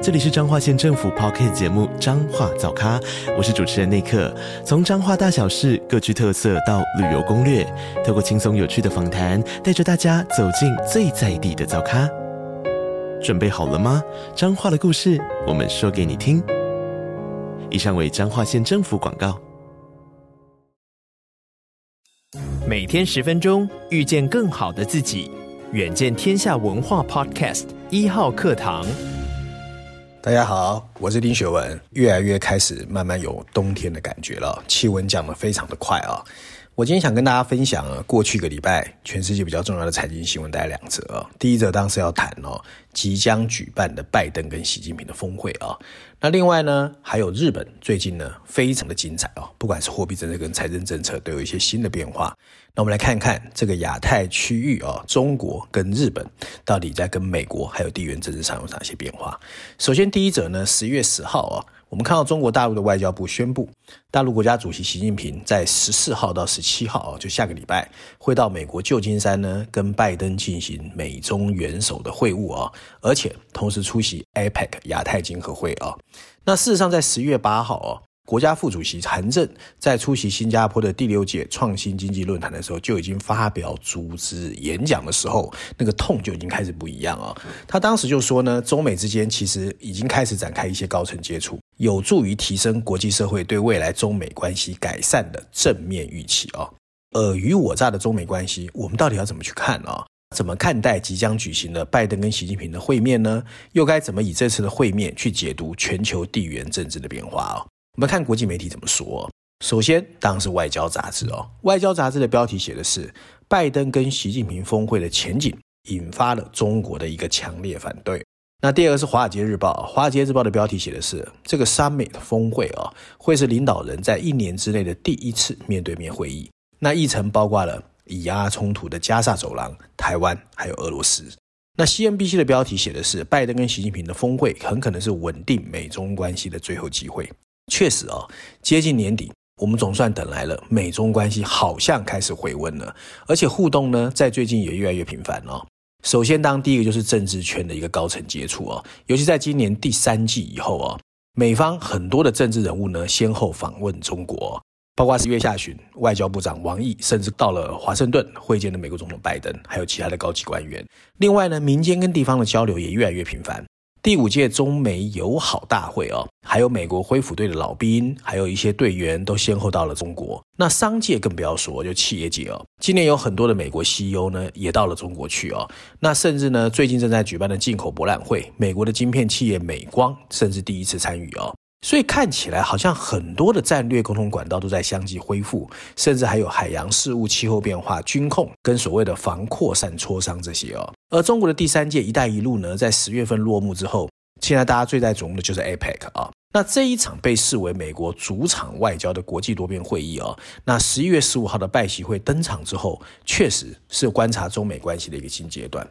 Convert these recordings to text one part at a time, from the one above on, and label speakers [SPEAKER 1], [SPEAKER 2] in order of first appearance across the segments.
[SPEAKER 1] 这里是彰化县政府 Podcast 节目《彰化早咖》，我是主持人内克。从彰化大小事各具特色到旅游攻略，透过轻松有趣的访谈，带着大家走进最在地的早咖。准备好了吗？彰化的故事，我们说给你听。以上为彰化县政府广告。
[SPEAKER 2] 每天十分钟，遇见更好的自己。远见天下文化 Podcast 一号课堂。
[SPEAKER 3] 大家好，我是丁学文。越来越开始慢慢有冬天的感觉了，气温降得非常的快啊。我今天想跟大家分享啊，过去一个礼拜全世界比较重要的财经新闻，大概两则啊。第一则当时要谈哦，即将举办的拜登跟习近平的峰会啊。那另外呢，还有日本最近呢非常的精彩哦，不管是货币政策跟财政政策都有一些新的变化。那我们来看看这个亚太区域啊，中国跟日本到底在跟美国还有地缘政治上有哪些变化？首先第一则呢，十一月十号啊，我们看到中国大陆的外交部宣布，大陆国家主席习近平在十四号到十七号啊，就下个礼拜会到美国旧金山呢，跟拜登进行美中元首的会晤啊，而且同时出席 APEC 亚太经合会啊。那事实上在十月八号啊。国家副主席韩正在出席新加坡的第六届创新经济论坛的时候，就已经发表组织演讲的时候，那个痛就已经开始不一样啊。他当时就说呢，中美之间其实已经开始展开一些高层接触，有助于提升国际社会对未来中美关系改善的正面预期啊。尔虞我诈的中美关系，我们到底要怎么去看啊？怎么看待即将举行的拜登跟习近平的会面呢？又该怎么以这次的会面去解读全球地缘政治的变化啊？我们看国际媒体怎么说。首先，当然是外交杂志哦。外交杂志的标题写的是拜登跟习近平峰会的前景，引发了中国的一个强烈反对。那第二个是《华尔街日报》，《华尔街日报》的标题写的是这个 Summit 峰会啊，会是领导人在一年之内的第一次面对面会议。那议程包括了以阿冲突的加萨走廊、台湾还有俄罗斯。那 CNBC 的标题写的是拜登跟习近平的峰会，很可能是稳定美中关系的最后机会。确实啊，接近年底，我们总算等来了，美中关系好像开始回温了，而且互动呢，在最近也越来越频繁了。首先，当第一个就是政治圈的一个高层接触啊，尤其在今年第三季以后啊，美方很多的政治人物呢，先后访问中国，包括十月下旬，外交部长王毅甚至到了华盛顿会见了美国总统拜登，还有其他的高级官员。另外呢，民间跟地方的交流也越来越频繁。第五届中美友好大会哦，还有美国恢复队的老兵，还有一些队员都先后到了中国。那商界更不要说，就企业界哦，今年有很多的美国 CEO 呢也到了中国去哦。那甚至呢，最近正在举办的进口博览会，美国的晶片企业美光甚至第一次参与哦。所以看起来好像很多的战略沟通管道都在相继恢复，甚至还有海洋事务、气候变化、军控跟所谓的防扩散磋商这些哦。而中国的第三届“一带一路”呢，在十月份落幕之后，现在大家最在瞩目的就是 APEC 啊。那这一场被视为美国主场外交的国际多边会议哦，那十一月十五号的拜习会登场之后，确实是观察中美关系的一个新阶段。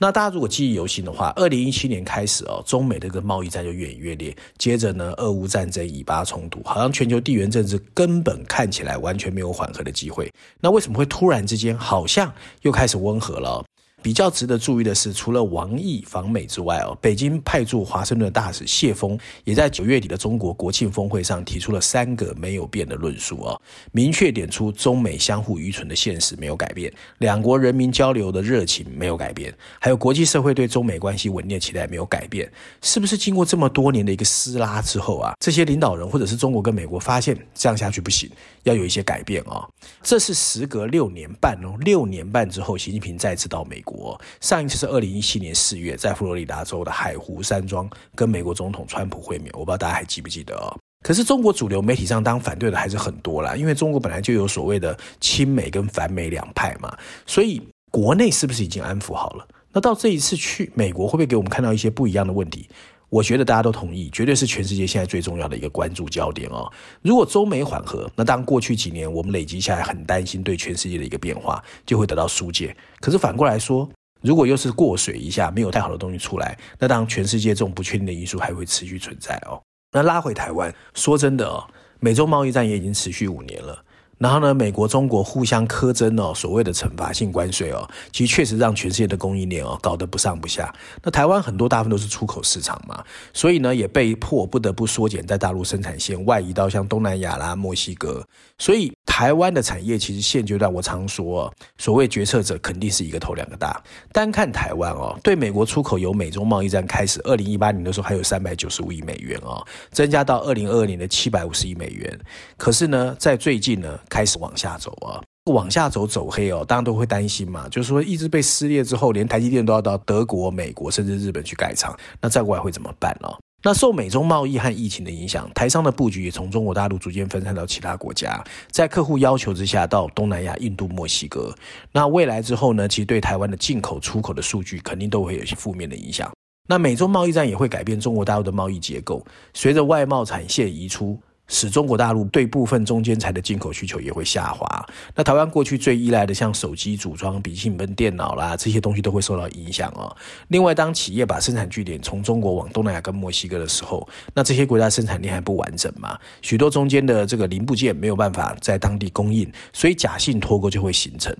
[SPEAKER 3] 那大家如果记忆犹新的话，二零一七年开始哦，中美的这个贸易战就越演越烈。接着呢，俄乌战争、以巴冲突，好像全球地缘政治根本看起来完全没有缓和的机会。那为什么会突然之间好像又开始温和了？比较值得注意的是，除了王毅访美之外哦，北京派驻华盛顿大使谢锋也在九月底的中国国庆峰会上提出了三个没有变的论述哦，明确点出中美相互依存的现实没有改变，两国人民交流的热情没有改变，还有国际社会对中美关系稳定的期待没有改变。是不是经过这么多年的一个撕拉之后啊，这些领导人或者是中国跟美国发现这样下去不行，要有一些改变哦？这是时隔六年半哦，六年半之后，习近平再次到美国。国上一次是二零一七年四月，在佛罗里达州的海湖山庄跟美国总统川普会面，我不知道大家还记不记得哦。可是中国主流媒体上当反对的还是很多啦，因为中国本来就有所谓的亲美跟反美两派嘛，所以国内是不是已经安抚好了？那到这一次去美国，会不会给我们看到一些不一样的问题？我觉得大家都同意，绝对是全世界现在最重要的一个关注焦点哦。如果中美缓和，那当过去几年我们累积下来很担心对全世界的一个变化就会得到疏解。可是反过来说，如果又是过水一下，没有太好的东西出来，那当全世界这种不确定的因素还会持续存在哦。那拉回台湾，说真的哦，美中贸易战也已经持续五年了。然后呢，美国、中国互相苛征哦，所谓的惩罚性关税哦，其实确实让全世界的供应链哦搞得不上不下。那台湾很多大部分都是出口市场嘛，所以呢也被迫不得不缩减在大陆生产线，外移到像东南亚啦、墨西哥。所以台湾的产业其实现阶段我常说，所谓决策者肯定是一个头两个大。单看台湾哦，对美国出口由美中贸易战开始，二零一八年的时候还有三百九十五亿美元哦，增加到二零二二年的七百五十亿美元。可是呢，在最近呢。开始往下走啊，往下走走黑哦，大家都会担心嘛。就是说，一直被撕裂之后，连台积电都要到德国、美国甚至日本去盖厂，那再过来会怎么办呢？那受美中贸易和疫情的影响，台商的布局也从中国大陆逐渐分散到其他国家，在客户要求之下，到东南亚、印度、墨西哥。那未来之后呢，其实对台湾的进口、出口的数据，肯定都会有些负面的影响。那美中贸易战也会改变中国大陆的贸易结构，随着外贸产线移出。使中国大陆对部分中间材的进口需求也会下滑。那台湾过去最依赖的像手机组装、笔记本电脑啦，这些东西都会受到影响哦。另外，当企业把生产据点从中国往东南亚跟墨西哥的时候，那这些国家生产链还不完整嘛，许多中间的这个零部件没有办法在当地供应，所以假性脱钩就会形成。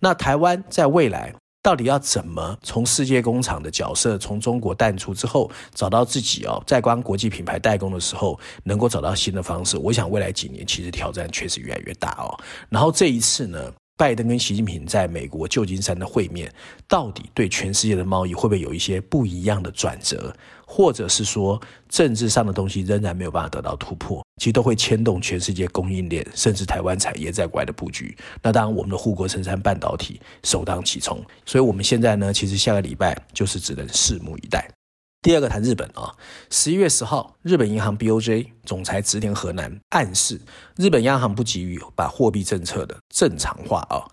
[SPEAKER 3] 那台湾在未来，到底要怎么从世界工厂的角色从中国淡出之后，找到自己哦，在帮国际品牌代工的时候，能够找到新的方式？我想未来几年其实挑战确实越来越大哦。然后这一次呢，拜登跟习近平在美国旧金山的会面，到底对全世界的贸易会不会有一些不一样的转折？或者是说政治上的东西仍然没有办法得到突破，其实都会牵动全世界供应链，甚至台湾产业在国外的布局。那当然，我们的护国神山半导体首当其冲。所以，我们现在呢，其实下个礼拜就是只能拭目以待。第二个谈日本啊，十一月十号，日本银行 BOJ 总裁植田和男暗示，日本央行不急于把货币政策的正常化啊。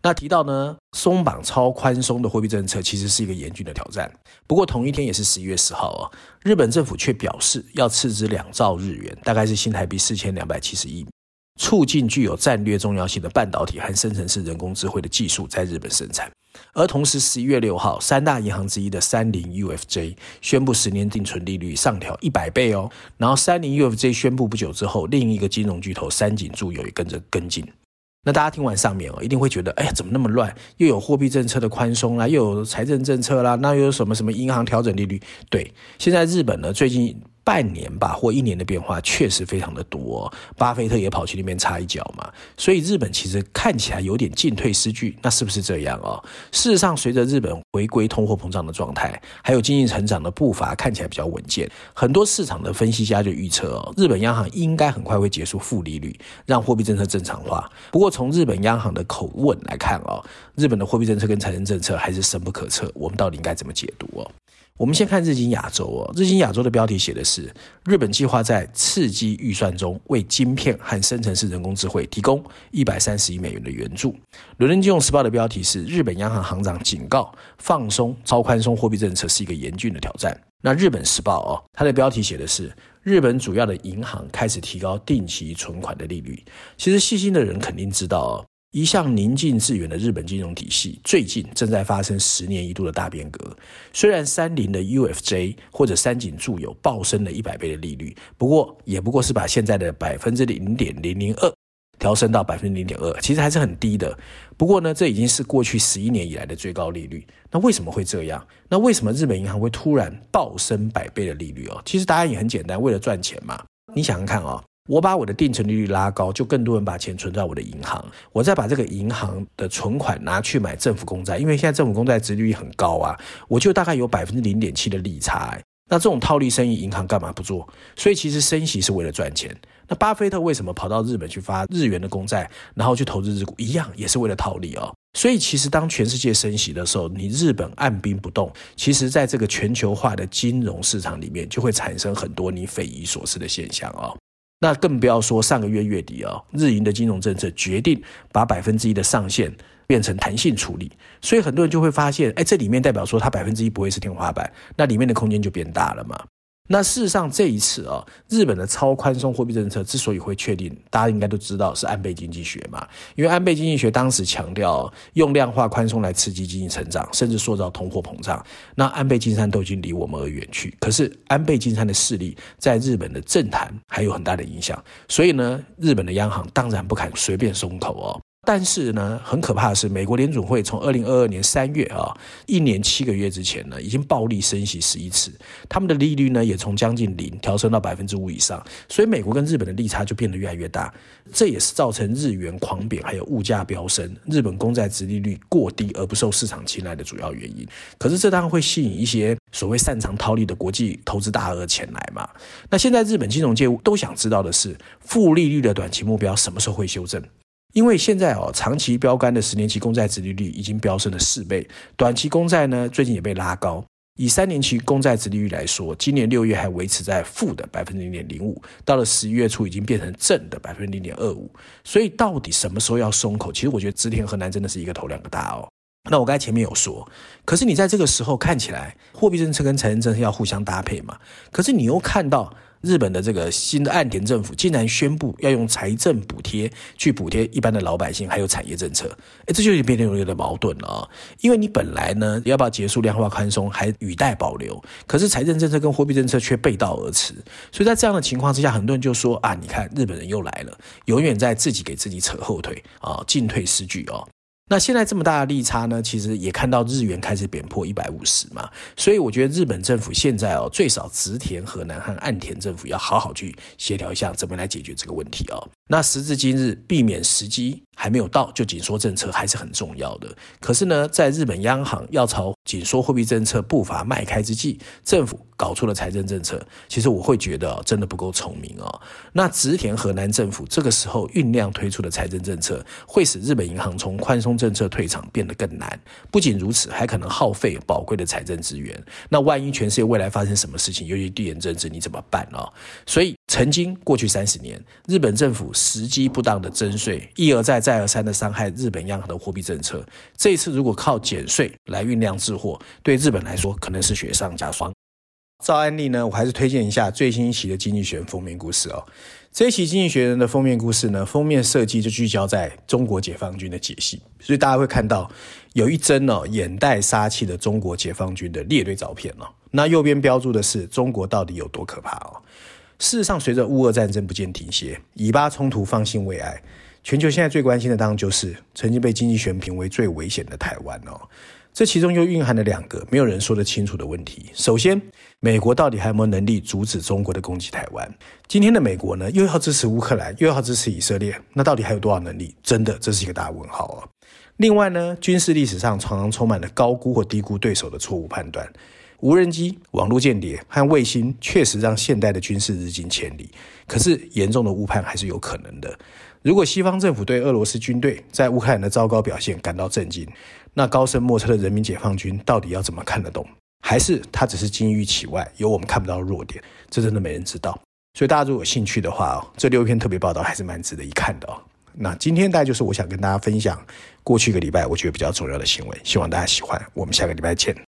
[SPEAKER 3] 那提到呢，松绑超宽松的货币政策其实是一个严峻的挑战。不过同一天也是十一月十号啊，日本政府却表示要斥资两兆日元，大概是新台币四千两百七十亿，促进具有战略重要性的半导体和生成式人工智慧的技术在日本生产。而同时，十一月六号，三大银行之一的三菱 UFJ 宣布十年定存利率上调一百倍哦。然后三菱 UFJ 宣布不久之后，另一个金融巨头三井住友也跟着跟进。那大家听完上面哦，一定会觉得，哎呀，怎么那么乱？又有货币政策的宽松啦，又有财政政策啦，那又有什么什么银行调整利率？对，现在日本呢，最近。半年吧，或一年的变化确实非常的多。巴菲特也跑去那边插一脚嘛，所以日本其实看起来有点进退失据，那是不是这样哦？事实上，随着日本回归通货膨胀的状态，还有经济成长的步伐看起来比较稳健，很多市场的分析家就预测哦，日本央行应该很快会结束负利率，让货币政策正常化。不过从日本央行的口吻来看哦，日本的货币政策跟财政政策还是深不可测，我们到底应该怎么解读哦？我们先看日经亚洲哦，日经亚洲的标题写的是日本计划在刺激预算中为晶片和生成式人工智慧提供一百三十亿美元的援助。伦敦金融时报的标题是日本央行行长警告放松超宽松货币政策是一个严峻的挑战。那日本时报哦，它的标题写的是日本主要的银行开始提高定期存款的利率。其实细心的人肯定知道哦。一向宁静致远的日本金融体系，最近正在发生十年一度的大变革。虽然三菱的 UFJ 或者三井住友暴升了一百倍的利率，不过也不过是把现在的百分之零点零零二调升到百分之零点二，其实还是很低的。不过呢，这已经是过去十一年以来的最高利率。那为什么会这样？那为什么日本银行会突然暴升百倍的利率哦？其实答案也很简单，为了赚钱嘛。你想想看啊、哦。我把我的定存利率拉高，就更多人把钱存在我的银行，我再把这个银行的存款拿去买政府公债，因为现在政府公债殖利率很高啊，我就大概有百分之零点七的利差。那这种套利生意，银行干嘛不做？所以其实升息是为了赚钱。那巴菲特为什么跑到日本去发日元的公债，然后去投资日股，一样也是为了套利哦。所以其实当全世界升息的时候，你日本按兵不动，其实在这个全球化的金融市场里面，就会产生很多你匪夷所思的现象哦。那更不要说上个月月底啊、哦，日银的金融政策决定把百分之一的上限变成弹性处理，所以很多人就会发现，哎，这里面代表说它百分之一不会是天花板，那里面的空间就变大了嘛。那事实上这一次啊，日本的超宽松货币政策之所以会确定，大家应该都知道是安倍经济学嘛，因为安倍经济学当时强调用量化宽松来刺激经济成长，甚至塑造通货膨胀。那安倍晋三都已经离我们而远去，可是安倍晋三的势力在日本的政坛还有很大的影响，所以呢，日本的央行当然不敢随便松口哦。但是呢，很可怕的是，美国联准会从二零二二年三月啊，一年七个月之前呢，已经暴力升息十一次，他们的利率呢也从将近零调升到百分之五以上，所以美国跟日本的利差就变得越来越大，这也是造成日元狂贬，还有物价飙升，日本公债殖利率过低而不受市场青睐的主要原因。可是这当然会吸引一些所谓擅长套利的国际投资大鳄前来嘛。那现在日本金融界都想知道的是，负利率的短期目标什么时候会修正？因为现在哦，长期标杆的十年期公债殖利率已经飙升了四倍，短期公债呢最近也被拉高。以三年期公债殖利率来说，今年六月还维持在负的百分之零点零五，到了十一月初已经变成正的百分之零点二五。所以到底什么时候要松口？其实我觉得植田和南真的是一个头两个大哦。那我刚才前面有说，可是你在这个时候看起来货币政策跟财政政策要互相搭配嘛？可是你又看到。日本的这个新的岸田政府竟然宣布要用财政补贴去补贴一般的老百姓，还有产业政策，诶，这就有点变得有点矛盾了啊！因为你本来呢要不要结束量化宽松还语带保留，可是财政政策跟货币政策却背道而驰，所以在这样的情况之下，很多人就说啊，你看日本人又来了，永远在自己给自己扯后腿啊，进退失据啊。那现在这么大的利差呢，其实也看到日元开始贬破一百五十嘛，所以我觉得日本政府现在哦，最少植田和南和岸田政府要好好去协调一下，怎么来解决这个问题哦。那时至今日，避免时机还没有到就紧缩政策还是很重要的。可是呢，在日本央行要朝紧缩货币政策步伐迈开之际，政府搞出了财政政策，其实我会觉得真的不够聪明哦。那植田河南政府这个时候酝酿推出的财政政策，会使日本银行从宽松政策退场变得更难。不仅如此，还可能耗费宝贵的财政资源。那万一全世界未来发生什么事情，尤其地缘政治，你怎么办哦？所以。曾经过去三十年，日本政府时机不当的征税，一而再、再而三的伤害日本央行的货币政策。这一次如果靠减税来酝酿滞货，对日本来说可能是雪上加霜。照案例呢，我还是推荐一下最新一期的《经济学人》封面故事哦。这一期《经济学人》的封面故事呢，封面设计就聚焦在中国解放军的解析，所以大家会看到有一帧哦眼带杀气的中国解放军的列队照片哦。那右边标注的是中国到底有多可怕哦。事实上，随着乌俄战争不见停歇，以巴冲突方兴未艾，全球现在最关心的当然就是曾经被经济学人评为最危险的台湾哦。这其中又蕴含了两个没有人说得清楚的问题。首先，美国到底还有没有能力阻止中国的攻击台湾？今天的美国呢，又要支持乌克兰，又要支持以色列，那到底还有多少能力？真的，这是一个大问号哦。另外呢，军事历史上常常充满了高估或低估对手的错误判断。无人机、网络间谍和卫星确实让现代的军事日进千里，可是严重的误判还是有可能的。如果西方政府对俄罗斯军队在乌克兰的糟糕表现感到震惊，那高深莫测的人民解放军到底要怎么看得懂？还是他只是金玉其外，有我们看不到的弱点？这真的没人知道。所以大家如果有兴趣的话，这六篇特别报道还是蛮值得一看的哦。那今天大概就是我想跟大家分享过去一个礼拜我觉得比较重要的新闻，希望大家喜欢。我们下个礼拜见。